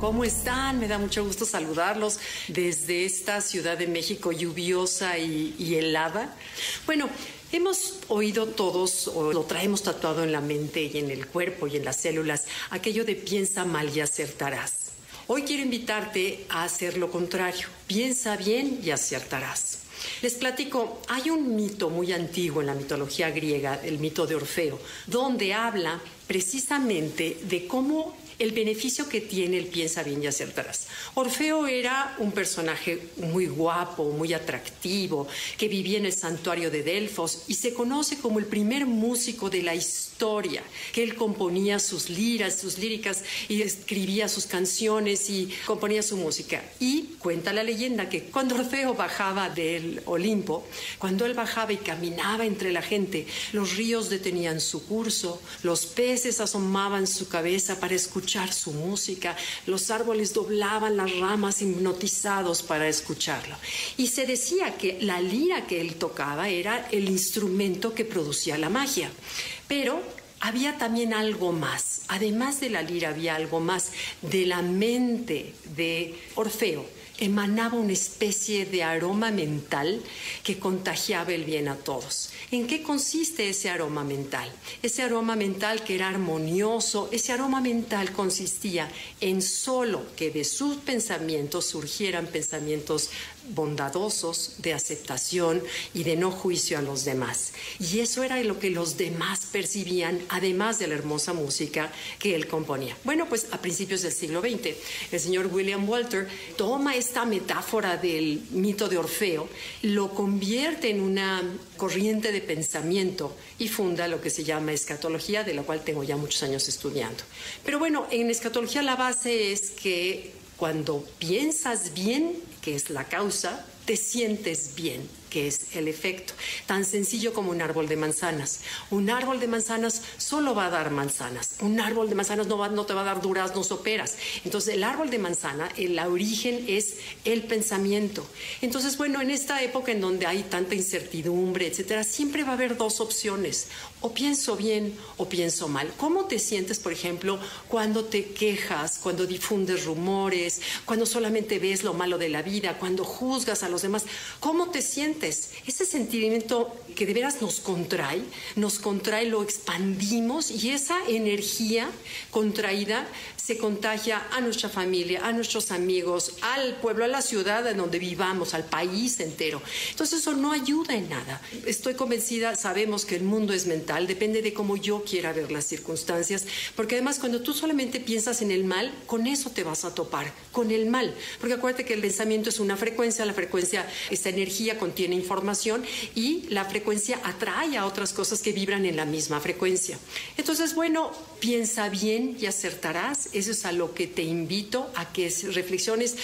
¿Cómo están? Me da mucho gusto saludarlos desde esta Ciudad de México lluviosa y, helada. Bueno, Hemos oído todos, o lo traemos tatuado en la mente y en el cuerpo y en las células, aquello de piensa mal y acertarás. Hoy quiero invitarte a hacer lo contrario. Piensa bien y acertarás. Les platico, hay un mito muy antiguo en la mitología griega, el mito de Orfeo, donde habla precisamente de cómo el beneficio que tiene el piensa bien y acertarás. Orfeo era un personaje muy guapo, muy atractivo, que vivía en el santuario de Delfos y se conoce como el primer músico de la historia, que él componía sus liras, sus líricas y escribía sus canciones y componía su música. Y cuenta la leyenda que cuando Orfeo bajaba del Olimpo, cuando él bajaba y caminaba entre la gente, los ríos detenían su curso, los peces asomaban su cabeza para escuchar su música, los árboles doblaban las ramas hipnotizados para escucharlo. Y se decía que la lira que él tocaba era el instrumento que producía la magia. Pero había también algo más. Además de la lira había algo más de la mente de Orfeo emanaba una especie de aroma mental que contagiaba el bien a todos. ¿En qué consiste ese aroma mental? Ese aroma mental que era armonioso, ese aroma mental consistía en solo que de sus pensamientos surgieran pensamientos bondadosos, de aceptación y de no juicio a los demás. Y eso era lo que los demás percibían, además de la hermosa música que él componía. Bueno, pues a principios del siglo XX, el señor William Walter toma esta metáfora del mito de Orfeo, lo convierte en una corriente de pensamiento y funda lo que se llama escatología, de la cual tengo ya muchos años estudiando. Pero bueno, en escatología la base es que cuando piensas bien, que es la causa, te sientes bien es el efecto. Tan sencillo como un árbol de manzanas. Un árbol de manzanas solo va a dar manzanas. Un árbol de manzanas no, va, no te va a dar duraznos o peras. Entonces, el árbol de manzana, el origen es el pensamiento. Entonces, bueno, en esta época en donde hay tanta incertidumbre, etcétera, siempre va a haber dos opciones. O pienso bien o pienso mal. ¿Cómo te sientes, por ejemplo, cuando te quejas, cuando difundes rumores, cuando solamente ves lo malo de la vida, cuando juzgas a los demás? ¿Cómo te sientes? Ese sentimiento que de veras nos contrae, nos contrae, lo expandimos y esa energía contraída se contagia a nuestra familia, a nuestros amigos, al pueblo, a la ciudad en donde vivamos, al país entero. Entonces eso no ayuda en nada. Estoy convencida, sabemos que el mundo es mental, depende de cómo yo quiera ver las circunstancias, porque además cuando tú solamente piensas en el mal, con eso te vas a topar, con el mal. Porque acuérdate que el pensamiento es una frecuencia, la frecuencia, esta energía contiene información y la frecuencia atrae a otras cosas que vibran en la misma frecuencia. Entonces, bueno, piensa bien y acertarás eso es a lo que te invito a que reflexiones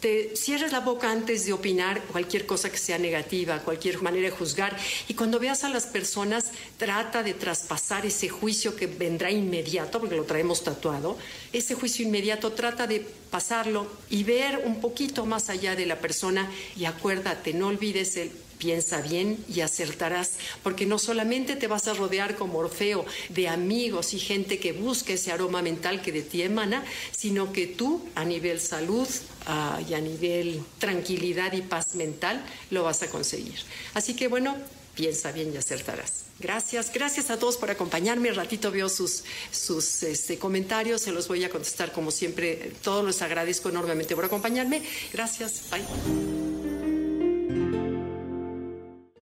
te cierres la boca antes de opinar cualquier cosa que sea negativa, cualquier manera de juzgar. Y cuando veas a las personas, trata de traspasar ese juicio que vendrá inmediato, porque lo traemos tatuado. Ese juicio inmediato trata de pasarlo y ver un poquito más allá de la persona. Y acuérdate, no olvides el Piensa bien y acertarás, porque no solamente te vas a rodear como Orfeo de amigos y gente que busque ese aroma mental que de ti emana, sino que tú a nivel salud ah, y a nivel tranquilidad y paz mental lo vas a conseguir. Así que bueno, piensa bien y acertarás. Gracias, gracias a todos por acompañarme. El ratito veo sus, sus este, comentarios, se los voy a contestar como siempre. Todos los agradezco enormemente por acompañarme. Gracias, bye.